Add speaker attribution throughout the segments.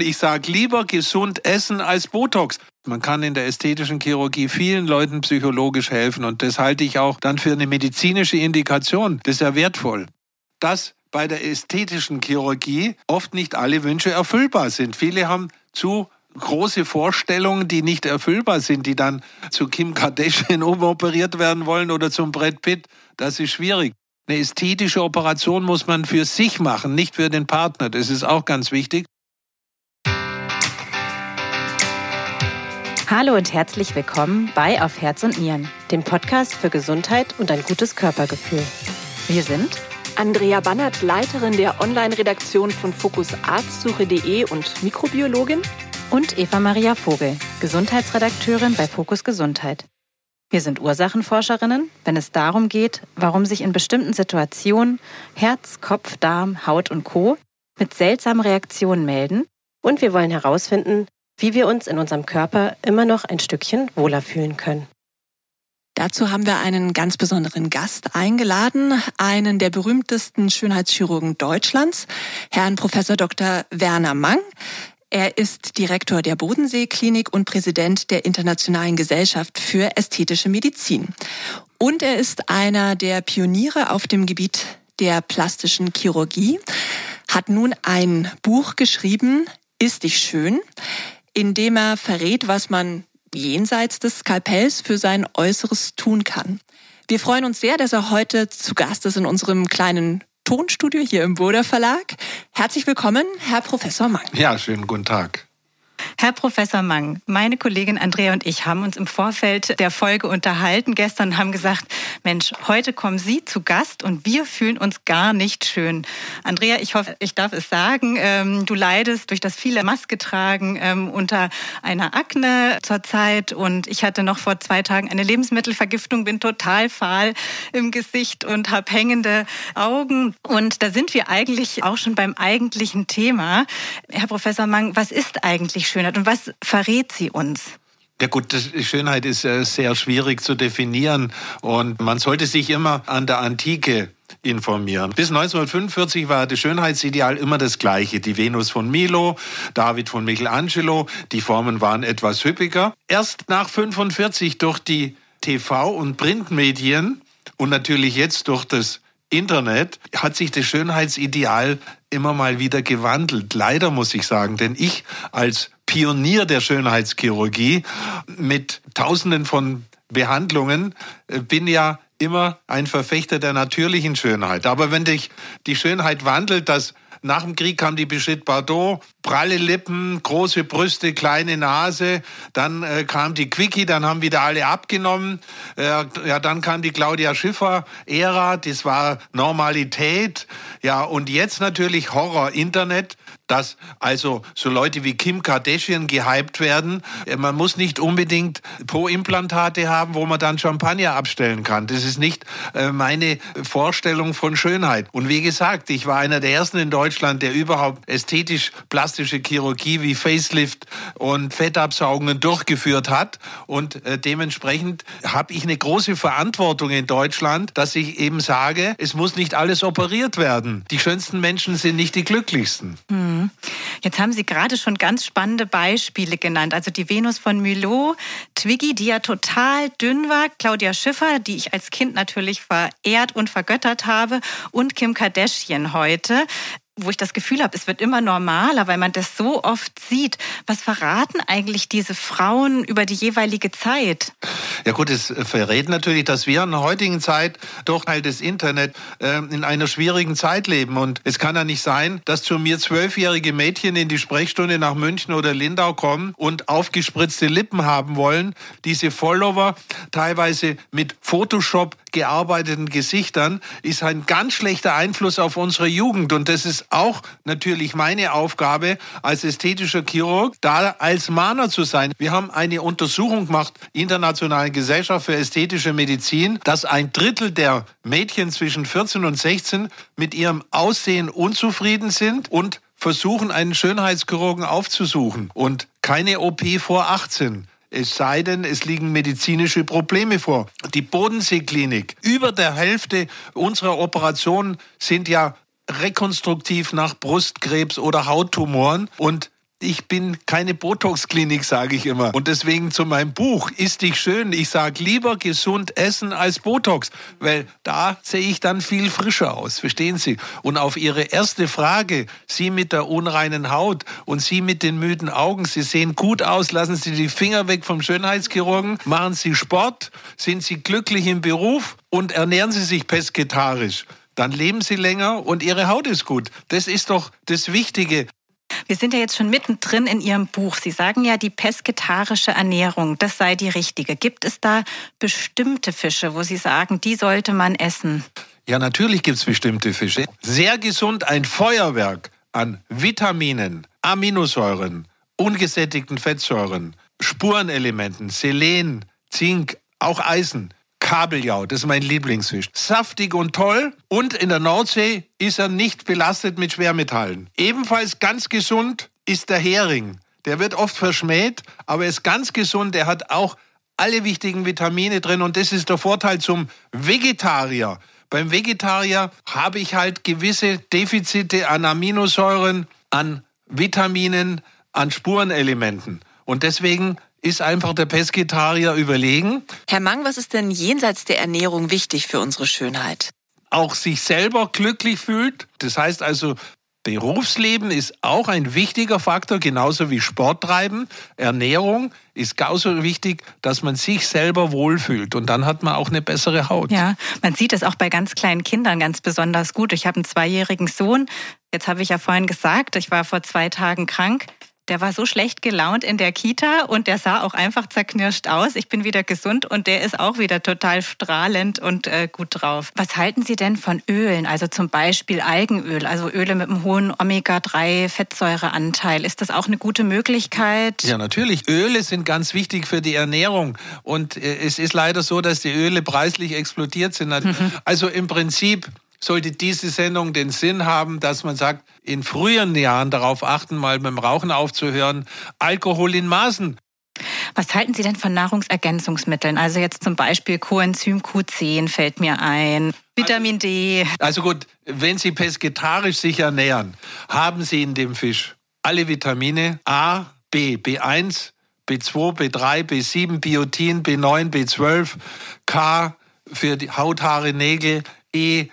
Speaker 1: Ich sage lieber gesund essen als Botox. Man kann in der ästhetischen Chirurgie vielen Leuten psychologisch helfen und das halte ich auch dann für eine medizinische Indikation. Das ist ja wertvoll. Dass bei der ästhetischen Chirurgie oft nicht alle Wünsche erfüllbar sind. Viele haben zu große Vorstellungen, die nicht erfüllbar sind, die dann zu Kim Kardashian umoperiert werden wollen oder zum Brett Pitt. Das ist schwierig. Eine ästhetische Operation muss man für sich machen, nicht für den Partner. Das ist auch ganz wichtig.
Speaker 2: Hallo und herzlich willkommen bei Auf Herz und Nieren, dem Podcast für Gesundheit und ein gutes Körpergefühl. Wir sind
Speaker 3: Andrea Bannert, Leiterin der Online-Redaktion von fokusarztsuche.de und Mikrobiologin
Speaker 2: und Eva Maria Vogel, Gesundheitsredakteurin bei Fokus Gesundheit. Wir sind Ursachenforscherinnen, wenn es darum geht, warum sich in bestimmten Situationen Herz, Kopf, Darm, Haut und Co. mit seltsamen Reaktionen melden. Und wir wollen herausfinden, wie wir uns in unserem Körper immer noch ein Stückchen wohler fühlen können.
Speaker 3: Dazu haben wir einen ganz besonderen Gast eingeladen, einen der berühmtesten Schönheitschirurgen Deutschlands, Herrn Professor Dr. Werner Mang. Er ist Direktor der Bodensee-Klinik und Präsident der Internationalen Gesellschaft für ästhetische Medizin. Und er ist einer der Pioniere auf dem Gebiet der plastischen Chirurgie, hat nun ein Buch geschrieben, Ist dich schön, in dem er verrät, was man jenseits des Skalpells für sein Äußeres tun kann. Wir freuen uns sehr, dass er heute zu Gast ist in unserem kleinen Tonstudio hier im Boder Verlag. Herzlich willkommen, Herr Professor Mang.
Speaker 1: Ja, schönen guten Tag.
Speaker 2: Herr Professor Mang, meine Kollegin Andrea und ich haben uns im Vorfeld der Folge unterhalten gestern und haben gesagt, Mensch, heute kommen Sie zu Gast und wir fühlen uns gar nicht schön. Andrea, ich hoffe, ich darf es sagen, ähm, du leidest durch das viele Maske tragen ähm, unter einer Akne zurzeit und ich hatte noch vor zwei Tagen eine Lebensmittelvergiftung, bin total fahl im Gesicht und habe hängende Augen und da sind wir eigentlich auch schon beim eigentlichen Thema. Herr Professor Mang, was ist eigentlich Schönheit und was verrät sie uns?
Speaker 1: Ja gut, Schönheit ist sehr schwierig zu definieren und man sollte sich immer an der Antike informieren. Bis 1945 war das Schönheitsideal immer das gleiche. Die Venus von Milo, David von Michelangelo, die Formen waren etwas hüppiger. Erst nach 45 durch die TV- und Printmedien und natürlich jetzt durch das Internet hat sich das Schönheitsideal immer mal wieder gewandelt. Leider muss ich sagen, denn ich als Pionier der Schönheitschirurgie mit Tausenden von Behandlungen äh, bin ja immer ein Verfechter der natürlichen Schönheit. Aber wenn dich die Schönheit wandelt, dass nach dem Krieg kam die Brigitte Bardot, pralle Lippen, große Brüste, kleine Nase. Dann äh, kam die Quickie, dann haben wieder alle abgenommen. Äh, ja, dann kam die Claudia Schiffer-Ära, das war Normalität. Ja, und jetzt natürlich Horror Internet dass also so Leute wie Kim Kardashian gehypt werden. Äh, man muss nicht unbedingt Po-Implantate haben, wo man dann Champagner abstellen kann. Das ist nicht äh, meine Vorstellung von Schönheit. Und wie gesagt, ich war einer der ersten in Deutschland, der überhaupt ästhetisch-plastische Chirurgie wie Facelift und Fettabsaugungen durchgeführt hat. Und äh, dementsprechend habe ich eine große Verantwortung in Deutschland, dass ich eben sage, es muss nicht alles operiert werden. Die schönsten Menschen sind nicht die glücklichsten.
Speaker 2: Hm. Mhm. Jetzt haben Sie gerade schon ganz spannende Beispiele genannt. Also die Venus von Milo, Twiggy, die ja total dünn war, Claudia Schiffer, die ich als Kind natürlich verehrt und vergöttert habe, und Kim Kardashian heute wo ich das Gefühl habe, es wird immer normaler, weil man das so oft sieht. Was verraten eigentlich diese Frauen über die jeweilige Zeit?
Speaker 1: Ja gut, es verrät natürlich, dass wir in der heutigen Zeit durch halt das Internet äh, in einer schwierigen Zeit leben. Und es kann ja nicht sein, dass zu mir zwölfjährige Mädchen in die Sprechstunde nach München oder Lindau kommen und aufgespritzte Lippen haben wollen. Diese Follower teilweise mit Photoshop gearbeiteten Gesichtern ist ein ganz schlechter Einfluss auf unsere Jugend. Und das ist auch natürlich meine Aufgabe als ästhetischer Chirurg, da als Mahner zu sein. Wir haben eine Untersuchung gemacht, Internationale Gesellschaft für ästhetische Medizin, dass ein Drittel der Mädchen zwischen 14 und 16 mit ihrem Aussehen unzufrieden sind und versuchen, einen Schönheitschirurgen aufzusuchen und keine OP vor 18. Es sei denn, es liegen medizinische Probleme vor. Die Bodenseeklinik, über der Hälfte unserer Operationen sind ja rekonstruktiv nach Brustkrebs oder Hauttumoren und Ich bin keine Botox-Klinik, sage ich immer. Und deswegen zu meinem Buch, Ist dich schön? Ich sage lieber gesund essen als Botox, weil da sehe ich dann viel frischer aus. Verstehen Sie? Und auf Ihre erste Frage, Sie mit der unreinen Haut und Sie mit den müden Augen, Sie sehen gut aus, lassen Sie die Finger weg vom Schönheitschirurgen, machen Sie Sport, sind Sie glücklich im Beruf und ernähren Sie sich pesketarisch dann leben sie länger und ihre Haut ist gut. Das ist doch das Wichtige.
Speaker 2: Wir sind ja jetzt schon mittendrin in Ihrem Buch. Sie sagen ja, die pesketarische Ernährung, das sei die richtige. Gibt es da bestimmte Fische, wo Sie sagen, die sollte man essen?
Speaker 1: Ja, natürlich gibt es bestimmte Fische. Sehr gesund ein Feuerwerk an Vitaminen, Aminosäuren, ungesättigten Fettsäuren, Spurenelementen, Selen, Zink, auch Eisen. Kabeljau, das ist mein Lieblingsfisch. Saftig und toll und in der Nordsee ist er nicht belastet mit Schwermetallen. Ebenfalls ganz gesund ist der Hering. Der wird oft verschmäht, aber er ist ganz gesund. Er hat auch alle wichtigen Vitamine drin und das ist der Vorteil zum Vegetarier. Beim Vegetarier habe ich halt gewisse Defizite an Aminosäuren, an Vitaminen, an Spurenelementen. Und deswegen ist einfach der Pesketarier überlegen.
Speaker 3: Herr Mang, was ist denn jenseits der Ernährung wichtig für unsere Schönheit?
Speaker 1: Auch sich selber glücklich fühlt. Das heißt also, Berufsleben ist auch ein wichtiger Faktor, genauso wie Sport treiben. Ernährung ist genauso wichtig, dass man sich selber wohlfühlt und dann hat man auch eine bessere Haut.
Speaker 2: Ja, man sieht es auch bei ganz kleinen Kindern ganz besonders gut. Ich habe einen zweijährigen Sohn. Jetzt habe ich ja vorhin gesagt, ich war vor zwei Tagen krank der war so schlecht gelaunt in der Kita und der sah auch einfach zerknirscht aus. Ich bin wieder gesund und der ist auch wieder total strahlend und äh, gut drauf. Was halten Sie denn von Ölen? Also zum Beispiel Algenöl, also Öle mit einem hohen Omega-3-Fettsäureanteil. Ist das auch eine gute Möglichkeit?
Speaker 1: Ja, natürlich. Öle sind ganz wichtig für die Ernährung. Und äh, es ist leider so, dass die Öle preislich explodiert sind. Mhm. Also im Prinzip sollte diese Sendung den Sinn haben, dass man sagt, in früheren Jahren darauf achten, mal mit dem Rauchen aufzuhören, Alkohol in Maßen.
Speaker 2: Was halten Sie denn von Nahrungsergänzungsmitteln? Also jetzt zum Beispiel Coenzym Q10 fällt mir ein, Vitamin D.
Speaker 1: Also gut, wenn Sie pesketarisch sich ernähren, haben Sie in dem Fisch alle Vitamine A, B, B1, B2, B3, B7, Biotin, B9, B12, K für die Haut, Haare, Nägel, E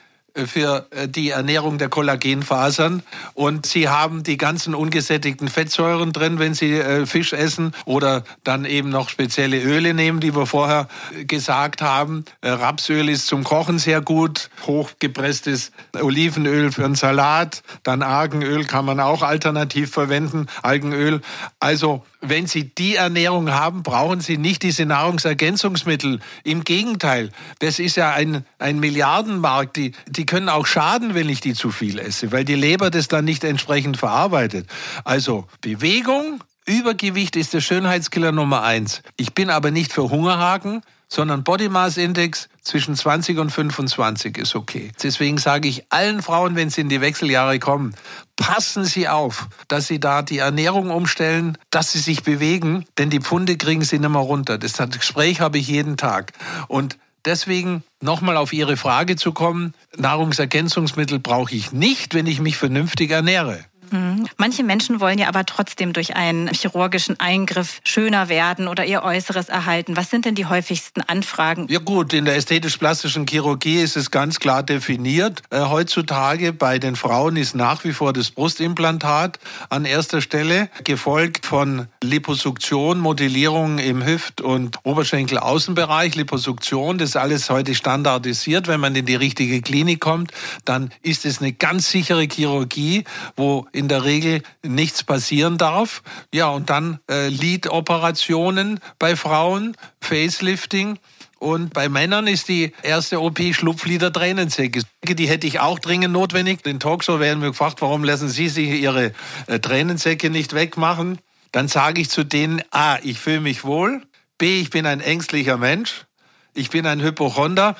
Speaker 1: für äh, die Ernährung der Kollagenfasern. Und sie haben die ganzen ungesättigten Fettsäuren drin, wenn sie äh, Fisch essen oder dann eben noch spezielle Öle nehmen, die wir vorher gesagt haben. Äh, Rapsöl ist zum Kochen sehr gut, hochgepresstes Olivenöl für einen Salat, dann Argenöl kann man auch alternativ verwenden, Algenöl. Also wenn Sie die Ernährung haben, brauchen Sie nicht diese Nahrungsergänzungsmittel. Im Gegenteil, das ist ja ein, ein Milliardenmarkt. Die, die können auch schaden, wenn ich die zu viel esse, weil die Leber das dann nicht entsprechend verarbeitet. Also Bewegung, Übergewicht ist der Schönheitskiller Nummer eins. Ich bin aber nicht für Hungerhaken, sondern Body Mass Index zwischen 20 und 25 ist okay. Deswegen sage ich allen Frauen, wenn sie in die Wechseljahre kommen, passen Sie auf, dass Sie da die Ernährung umstellen, dass Sie sich bewegen, denn die Pfunde kriegen Sie nicht mehr runter. Das Gespräch habe ich jeden Tag. Und deswegen nochmal auf Ihre Frage zu kommen, Nahrungsergänzungsmittel brauche ich nicht, wenn ich mich vernünftig ernähre.
Speaker 2: Mhm. Manche Menschen wollen ja aber trotzdem durch einen chirurgischen Eingriff schöner werden oder ihr Äußeres erhalten. Was sind denn die häufigsten Anfragen?
Speaker 1: Ja gut, in der ästhetisch-plastischen Chirurgie ist es ganz klar definiert. Äh, heutzutage bei den Frauen ist nach wie vor das Brustimplantat an erster Stelle, gefolgt von Liposuktion, Modellierung im Hüft- und Oberschenkelaußenbereich. Liposuktion, das ist alles heute standardisiert. Wenn man in die richtige Klinik kommt, dann ist es eine ganz sichere Chirurgie, wo in der Regel nichts passieren darf. Ja, und dann äh, Lead-Operationen bei Frauen, Facelifting. Und bei Männern ist die erste OP Schlupflider Tränensäcke. Die hätte ich auch dringend notwendig. In Talkshow werden wir gefragt, warum lassen Sie sich Ihre äh, Tränensäcke nicht wegmachen? Dann sage ich zu denen, A, ich fühle mich wohl. B, ich bin ein ängstlicher Mensch. Ich bin ein Hypochonder.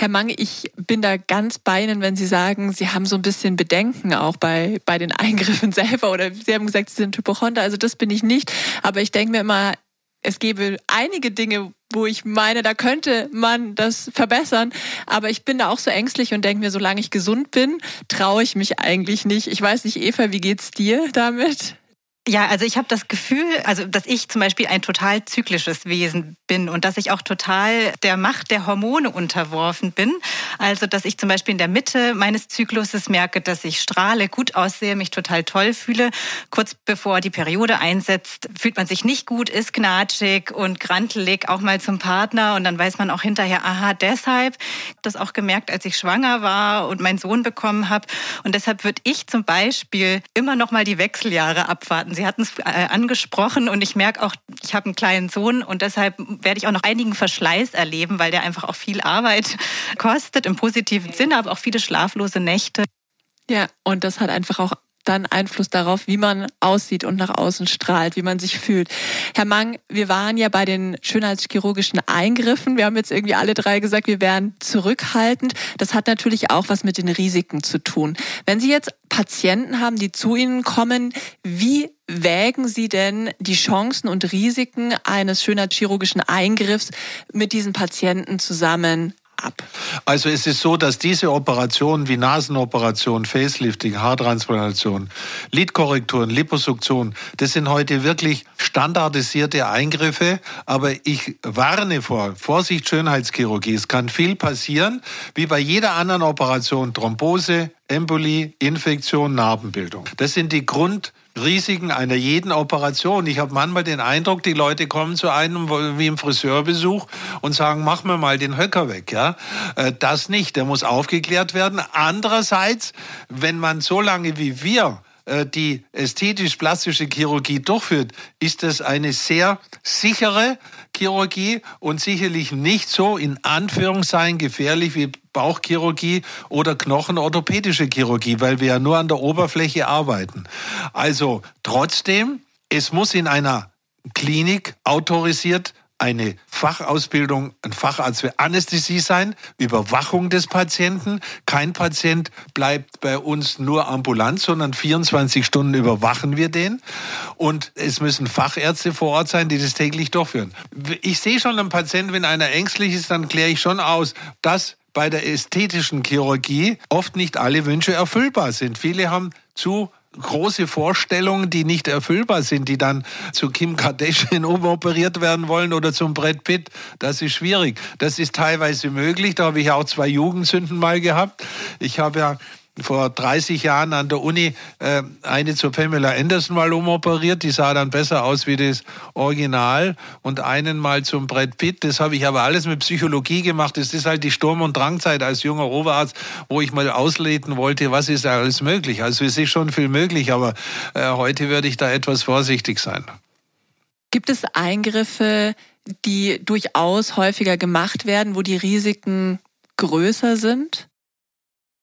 Speaker 3: Herr Mang, ich bin da ganz bei Ihnen, wenn Sie sagen, Sie haben so ein bisschen Bedenken auch bei, bei den Eingriffen selber oder Sie haben gesagt, Sie sind Hypochonder, also das bin ich nicht. Aber ich denke mir immer, es gäbe einige Dinge, wo ich meine, da könnte man das verbessern. Aber ich bin da auch so ängstlich und denke mir, solange ich gesund bin, traue ich mich eigentlich nicht. Ich weiß nicht, Eva, wie geht's dir damit?
Speaker 2: Ja, also ich habe das Gefühl, also dass ich zum Beispiel ein total zyklisches Wesen bin und dass ich auch total der Macht der Hormone unterworfen bin. Also dass ich zum Beispiel in der Mitte meines Zykluses merke, dass ich strahle, gut aussehe, mich total toll fühle. Kurz bevor die Periode einsetzt, fühlt man sich nicht gut, ist knatschig und grantelig auch mal zum Partner und dann weiß man auch hinterher, aha, deshalb. Das auch gemerkt, als ich schwanger war und meinen Sohn bekommen habe und deshalb würde ich zum Beispiel immer noch mal die Wechseljahre abwarten. Sie hatten es äh, angesprochen und ich merke auch, ich habe einen kleinen Sohn und deshalb werde ich auch noch einigen Verschleiß erleben, weil der einfach auch viel Arbeit kostet im positiven Sinne, aber auch viele schlaflose Nächte.
Speaker 3: Ja, und das hat einfach auch dann Einfluss darauf, wie man aussieht und nach außen strahlt, wie man sich fühlt. Herr Mang, wir waren ja bei den schönheitschirurgischen Eingriffen. Wir haben jetzt irgendwie alle drei gesagt, wir wären zurückhaltend. Das hat natürlich auch was mit den Risiken zu tun. Wenn Sie jetzt Patienten haben, die zu Ihnen kommen, wie wägen Sie denn die Chancen und Risiken eines schönheitschirurgischen Eingriffs mit diesen Patienten zusammen ab?
Speaker 1: Also es ist so, dass diese Operationen wie Nasenoperation, Facelifting, Haartransplantation, Lidkorrekturen, Liposuktion, das sind heute wirklich standardisierte Eingriffe. Aber ich warne vor, Vorsicht Schönheitschirurgie. Es kann viel passieren, wie bei jeder anderen Operation, Thrombose, Embolie, Infektion, Narbenbildung. Das sind die Grund Risiken einer jeden Operation. Ich habe manchmal den Eindruck, die Leute kommen zu einem wie im Friseurbesuch und sagen, mach mir mal den Höcker weg. Ja, äh, das nicht. Der muss aufgeklärt werden. Andererseits, wenn man so lange wie wir äh, die ästhetisch-plastische Chirurgie durchführt, ist das eine sehr sichere Chirurgie und sicherlich nicht so in Anführungszeichen gefährlich wie Bauchchirurgie oder knochenorthopädische Chirurgie, weil wir ja nur an der Oberfläche arbeiten. Also trotzdem, es muss in einer Klinik autorisiert eine Fachausbildung, ein Facharzt für Anästhesie sein, Überwachung des Patienten. Kein Patient bleibt bei uns nur ambulant, sondern 24 Stunden überwachen wir den. Und es müssen Fachärzte vor Ort sein, die das täglich durchführen. Ich sehe schon einen Patienten, wenn einer ängstlich ist, dann kläre ich schon aus, dass bei der ästhetischen Chirurgie oft nicht alle Wünsche erfüllbar sind. Viele haben zu große Vorstellungen, die nicht erfüllbar sind, die dann zu Kim Kardashian umoperiert werden wollen oder zum Brett Pitt. Das ist schwierig. Das ist teilweise möglich. Da habe ich auch zwei Jugendsünden mal gehabt. Ich habe ja vor 30 Jahren an der Uni äh, eine zur Pamela Anderson mal umoperiert. Die sah dann besser aus wie das Original. Und einen mal zum Brett Pitt. Das habe ich aber alles mit Psychologie gemacht. Das ist halt die Sturm- und Drangzeit als junger Oberarzt, wo ich mal ausleten wollte, was ist alles möglich. Also es ist schon viel möglich, aber äh, heute würde ich da etwas vorsichtig sein.
Speaker 3: Gibt es Eingriffe, die durchaus häufiger gemacht werden, wo die Risiken größer sind?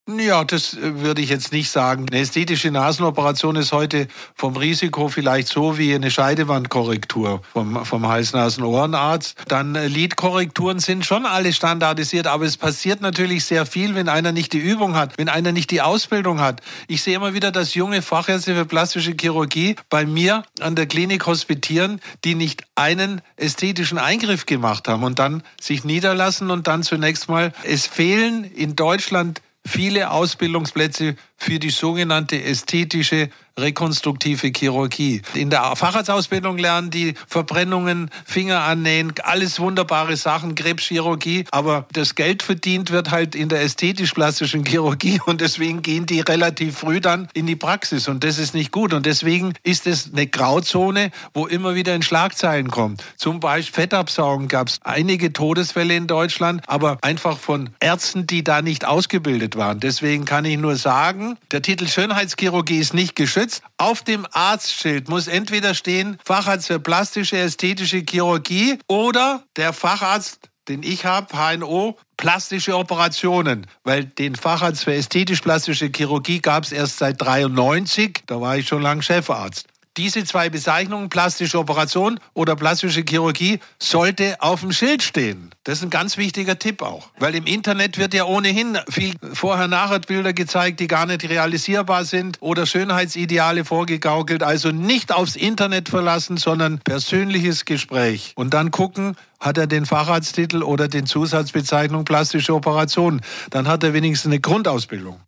Speaker 1: Ja, das äh, würde ich jetzt nicht sagen. Eine ästhetische Nasenoperation ist heute vom Risiko vielleicht so wie eine Scheidewandkorrektur vom, vom Hals-Nasen-Ohrenarzt. Dann äh, Lidkorrekturen sind schon alle standardisiert, aber es passiert natürlich sehr viel, wenn einer nicht die Übung hat, wenn einer nicht die Ausbildung hat. Ich sehe immer wieder, dass junge Fachärzte für plastische Chirurgie bei mir an der Klinik hospitieren, die nicht einen ästhetischen Eingriff gemacht haben und dann sich niederlassen und dann zunächst mal, es fehlen in Deutschland viele Ausbildungsplätze für die sogenannte ästhetische rekonstruktive Chirurgie. In der Facharztausbildung lernen die Verbrennungen, Finger annähen, alles wunderbare Sachen, Krebschirurgie. Aber das Geld verdient wird halt in der ästhetisch-plastischen Chirurgie und deswegen gehen die relativ früh dann in die Praxis und das ist nicht gut. Und deswegen ist es eine Grauzone, wo immer wieder in Schlagzeilen kommt. Zum Beispiel Fettabsaugen gab es einige Todesfälle in Deutschland, aber einfach von Ärzten, die da nicht ausgebildet waren. Deswegen kann ich nur sagen, der Titel Schönheitschirurgie ist nicht geschützt. Auf dem Arztschild muss entweder stehen Facharzt für plastische ästhetische Chirurgie oder der Facharzt den ich habe, HNO, plastische Operationen, weil den Facharzt für ästhetisch-plastische Chirurgie gab es erst seit 93, da war ich schon lange Chefarzt. Diese zwei Bezeichnungen, plastische Operation oder plastische Chirurgie, sollte auf dem Schild stehen. Das ist ein ganz wichtiger Tipp auch. Weil im Internet wird ja ohnehin viel Vorher-Nachher-Bilder gezeigt, die gar nicht realisierbar sind oder Schönheitsideale vorgegaukelt. Also nicht aufs Internet verlassen, sondern persönliches Gespräch. Und dann gucken, hat er den Facharzttitel oder den Zusatzbezeichnung plastische Operation. Dann hat er wenigstens eine Grundausbildung.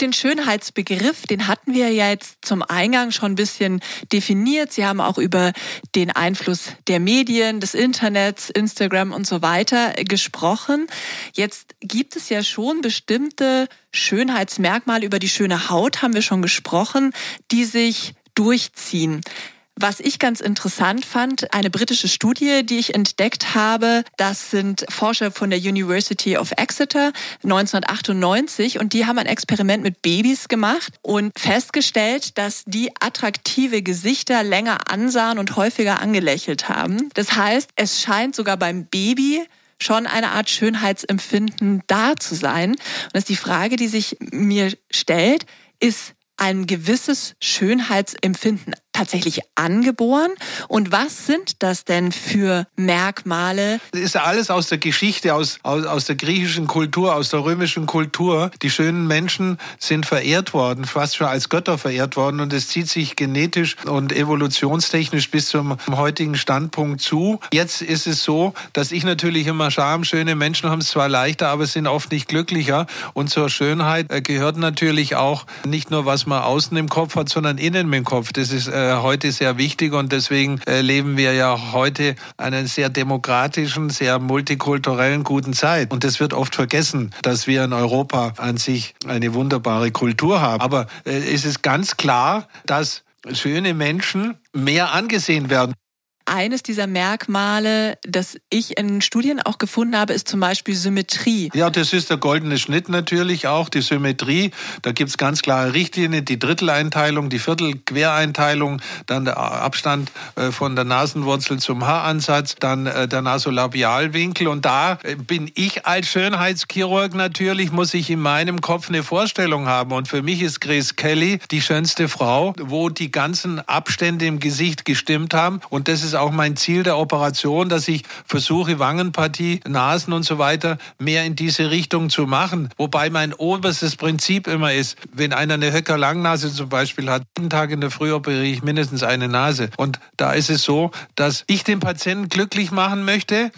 Speaker 3: Den Schönheitsbegriff, den hatten wir ja jetzt zum Eingang schon ein bisschen definiert. Sie haben auch über den Einfluss der Medien, des Internets, Instagram und so weiter gesprochen. Jetzt gibt es ja schon bestimmte Schönheitsmerkmale. Über die schöne Haut haben wir schon gesprochen, die sich durchziehen. Was ich ganz interessant fand, eine britische Studie, die ich entdeckt habe, das sind Forscher von der University of Exeter 1998 und die haben ein Experiment mit Babys gemacht und festgestellt, dass die attraktive Gesichter länger ansahen und häufiger angelächelt haben. Das heißt, es scheint sogar beim Baby schon eine Art Schönheitsempfinden da zu sein. Und das ist die Frage, die sich mir stellt, ist ein gewisses Schönheitsempfinden tatsächlich angeboren? Und was sind das denn für Merkmale?
Speaker 1: Das ist ja alles aus der Geschichte, aus, aus, aus der griechischen Kultur, aus der römischen Kultur. Die schönen Menschen sind verehrt worden, fast schon als Götter verehrt worden. Und es zieht sich genetisch und evolutionstechnisch bis zum heutigen Standpunkt zu. Jetzt ist es so, dass ich natürlich immer Scham, schöne Menschen haben es zwar leichter, aber sind oft nicht glücklicher. Und zur Schönheit äh, gehört natürlich auch nicht nur, was man außen im Kopf hat, sondern innen im Kopf. Das ist äh, heute sehr wichtig und deswegen äh, leben wir ja heute einen sehr demokratischen, sehr multikulturellen guten Zeit. Und das wird oft vergessen, dass wir in Europa an sich eine wunderbare Kultur haben. Aber äh, es ist ganz klar, dass schöne Menschen mehr angesehen werden
Speaker 3: eines dieser Merkmale, das ich in Studien auch gefunden habe, ist zum Beispiel Symmetrie.
Speaker 1: Ja, das ist der goldene Schnitt natürlich auch, die Symmetrie. Da gibt's ganz klare Richtlinien, die Dritteleinteilung, die Viertelquereinteilung, dann der Abstand äh, von der Nasenwurzel zum Haaransatz, dann äh, der Nasolabialwinkel. Und da äh, bin ich als Schönheitschirurg natürlich, muss ich in meinem Kopf eine Vorstellung haben. Und für mich ist Grace Kelly die schönste Frau, wo die ganzen Abstände im Gesicht gestimmt haben. Und das ist auch mein Ziel der Operation, dass ich versuche, Wangenpartie, Nasen und so weiter mehr in diese Richtung zu machen. Wobei mein oberstes Prinzip immer ist, wenn einer eine Höcker-Langnase zum Beispiel hat, jeden Tag in der Früh operiere ich mindestens eine Nase. Und da ist es so, dass ich den Patienten glücklich machen möchte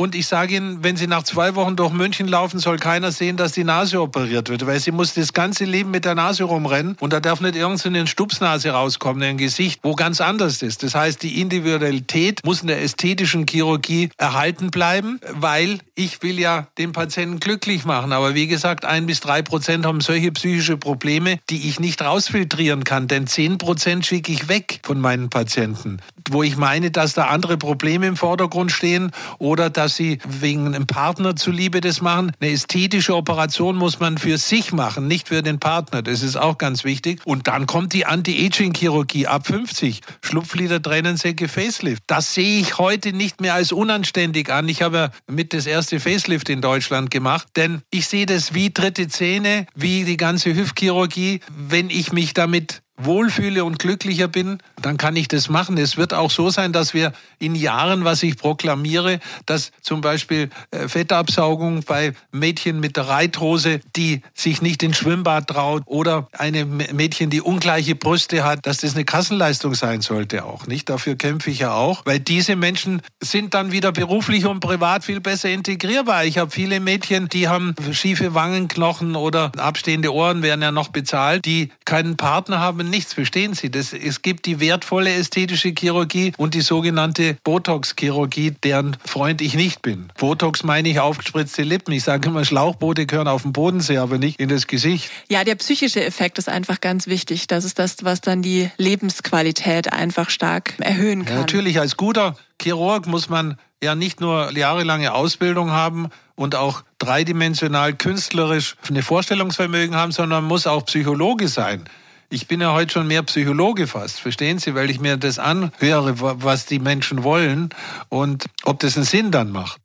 Speaker 1: und ich sage Ihnen, wenn Sie nach zwei Wochen durch München laufen, soll keiner sehen, dass die Nase operiert wird, weil sie muss das ganze Leben mit der Nase rumrennen und da darf nicht irgendeine Stupsnase rauskommen, ein Gesicht, wo ganz anders ist. Das heißt, die Individualität muss in der ästhetischen Chirurgie erhalten bleiben, weil ich will ja den Patienten glücklich machen. Aber wie gesagt, ein bis drei Prozent haben solche psychische Probleme, die ich nicht rausfiltrieren kann, denn zehn Prozent schicke ich weg von meinen Patienten, wo ich meine, dass da andere Probleme im Vordergrund stehen oder dass sie wegen einem Partner zuliebe das machen. Eine ästhetische Operation muss man für sich machen, nicht für den Partner. Das ist auch ganz wichtig. Und dann kommt die Anti-Aging-Chirurgie ab 50. Schlupflider, Tränensäcke, Facelift. Das sehe ich heute nicht mehr als unanständig an. Ich habe ja mit das erste Facelift in Deutschland gemacht, denn ich sehe das wie dritte Zähne, wie die ganze Hüftchirurgie, wenn ich mich damit wohlfühle und glücklicher bin, dann kann ich das machen. Es wird auch so sein, dass wir in Jahren, was ich proklamiere, dass zum Beispiel äh, Fettabsaugung bei Mädchen mit der Reithose, die sich nicht ins Schwimmbad traut oder eine Mädchen, die ungleiche Brüste hat, dass das eine Kassenleistung sein sollte auch, nicht? Dafür kämpfe ich ja auch, weil diese Menschen sind dann wieder beruflich und privat viel besser integrierbar. Ich habe viele Mädchen, die haben schiefe Wangenknochen oder abstehende Ohren werden ja noch bezahlt, die keinen Partner haben, nichts, verstehen Sie? Das, es gibt die wertvolle ästhetische Chirurgie und die sogenannte Botox-Chirurgie, deren Freund ich nicht bin. Botox meine ich aufgespritzte Lippen. Ich sage immer, Schlauchboote gehören auf den Bodensee, aber nicht in das Gesicht.
Speaker 3: Ja, der psychische Effekt ist einfach ganz wichtig. Das ist das, was dann die Lebensqualität einfach stark erhöhen kann.
Speaker 1: Ja, natürlich, als guter Chirurg muss man ja nicht nur jahrelange Ausbildung haben und auch dreidimensional künstlerisch eine Vorstellungsvermögen haben, sondern muss auch Psychologe sein. Ich bin ja heute schon mehr Psychologe fast, verstehen Sie, weil ich mir das anhöre, was die Menschen wollen und ob das einen Sinn dann macht.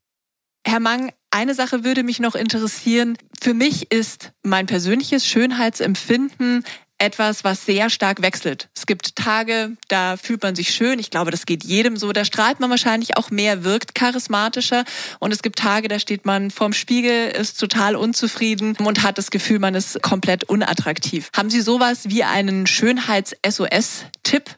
Speaker 3: Herr Mang, eine Sache würde mich noch interessieren. Für mich ist mein persönliches Schönheitsempfinden etwas, was sehr stark wechselt. Es gibt Tage, da fühlt man sich schön. Ich glaube, das geht jedem so. Da strahlt man wahrscheinlich auch mehr, wirkt charismatischer. Und es gibt Tage, da steht man vorm Spiegel, ist total unzufrieden und hat das Gefühl, man ist komplett unattraktiv. Haben Sie sowas wie einen Schönheits-SOS-Tipp?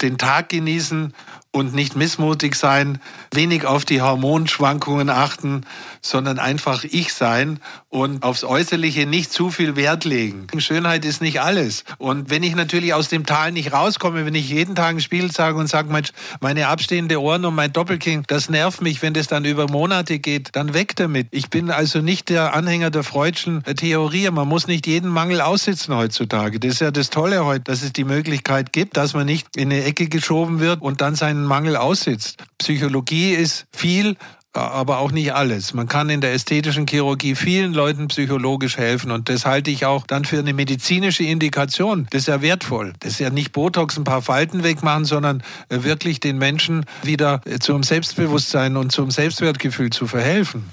Speaker 1: Den Tag genießen und nicht missmutig sein, wenig auf die Hormonschwankungen achten, sondern einfach ich sein und aufs Äußerliche nicht zu viel Wert legen. Schönheit ist nicht alles. Und wenn ich natürlich aus dem Tal nicht rauskomme, wenn ich jeden Tag ein Spiel sage und sage, meine abstehende Ohren und mein Doppelkinn, das nervt mich, wenn das dann über Monate geht, dann weg damit. Ich bin also nicht der Anhänger der Freudschen Theorie. Man muss nicht jeden Mangel aussitzen heutzutage. Das ist ja das Tolle heute, dass es die Möglichkeit gibt, dass man nicht in eine Ecke geschoben wird und dann seinen Mangel aussitzt. Psychologie ist viel, aber auch nicht alles. Man kann in der ästhetischen Chirurgie vielen Leuten psychologisch helfen und das halte ich auch dann für eine medizinische Indikation. Das ist ja wertvoll. Das ist ja nicht Botox ein paar Falten wegmachen, sondern äh, wirklich den Menschen wieder äh, zum Selbstbewusstsein und zum Selbstwertgefühl zu verhelfen.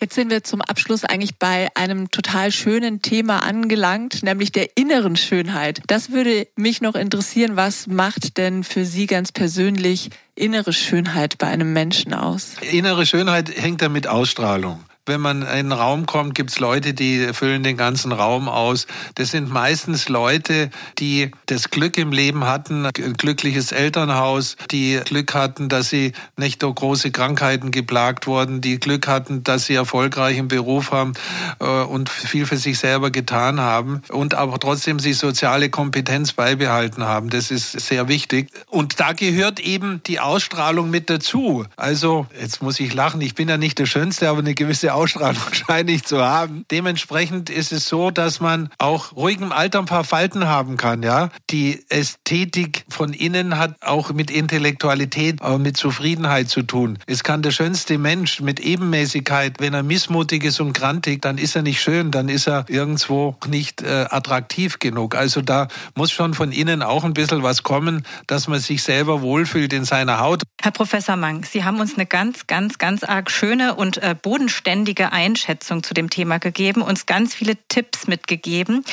Speaker 3: Jetzt sind wir zum Abschluss eigentlich bei einem total schönen Thema angelangt, nämlich der inneren Schönheit. Das würde mich noch interessieren. Was macht denn für Sie ganz persönlich innere Schönheit bei einem Menschen aus?
Speaker 1: Innere Schönheit hängt ja mit Ausstrahlung wenn man in einen Raum kommt, gibt es Leute, die füllen den ganzen Raum aus. Das sind meistens Leute, die das Glück im Leben hatten, ein glückliches Elternhaus, die Glück hatten, dass sie nicht durch große Krankheiten geplagt wurden, die Glück hatten, dass sie erfolgreichen Beruf haben äh, und viel für sich selber getan haben und aber trotzdem sie soziale Kompetenz beibehalten haben. Das ist sehr wichtig. Und da gehört eben die Ausstrahlung mit dazu. Also, jetzt muss ich lachen, ich bin ja nicht der Schönste, aber eine gewisse Ausstrahlung scheine zu haben. Dementsprechend ist es so, dass man auch ruhig im Alter ein paar Falten haben kann, ja. Die Ästhetik von innen hat auch mit Intellektualität, aber mit Zufriedenheit zu tun. Es kann der schönste Mensch mit Ebenmäßigkeit, wenn er missmutig ist und grantig, dann ist er nicht schön, dann ist er irgendwo nicht äh, attraktiv genug. Also da muss schon von innen auch ein bisschen was kommen, dass man sich selber wohlfühlt in seiner Haut.
Speaker 2: Herr Professor Mang, Sie haben uns eine ganz, ganz, ganz arg schöne und äh, bodenständige vollständige Einschätzung zu dem Thema gegeben, uns ganz viele Tipps mitgegeben.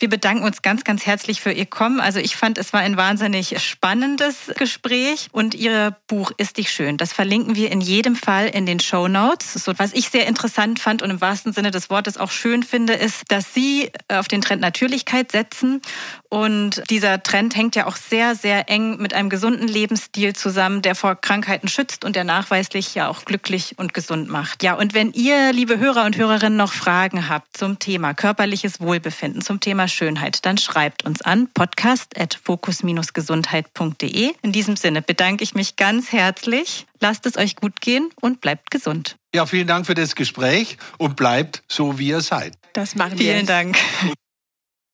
Speaker 2: Wir bedanken uns ganz, ganz herzlich für Ihr Kommen. Also ich fand, es war ein wahnsinnig spannendes Gespräch und Ihr Buch Ist dich schön. Das verlinken wir in jedem Fall in den Show Notes. So, was ich sehr interessant fand und im wahrsten Sinne des Wortes auch schön finde, ist, dass Sie auf den Trend Natürlichkeit setzen und dieser Trend hängt ja auch sehr, sehr eng mit einem gesunden Lebensstil zusammen, der vor Krankheiten schützt und der nachweislich ja auch glücklich und gesund macht. Ja, und wenn ihr, liebe Hörer und Hörerinnen, noch Fragen habt zum Thema körperliches Wohlbefinden, zum Thema Schönheit, dann schreibt uns an podcast.fokus-gesundheit.de. In diesem Sinne bedanke ich mich ganz herzlich. Lasst es euch gut gehen und bleibt gesund.
Speaker 1: Ja, vielen Dank für das Gespräch und bleibt so, wie ihr seid.
Speaker 3: Das machen
Speaker 2: wir. Vielen Dank.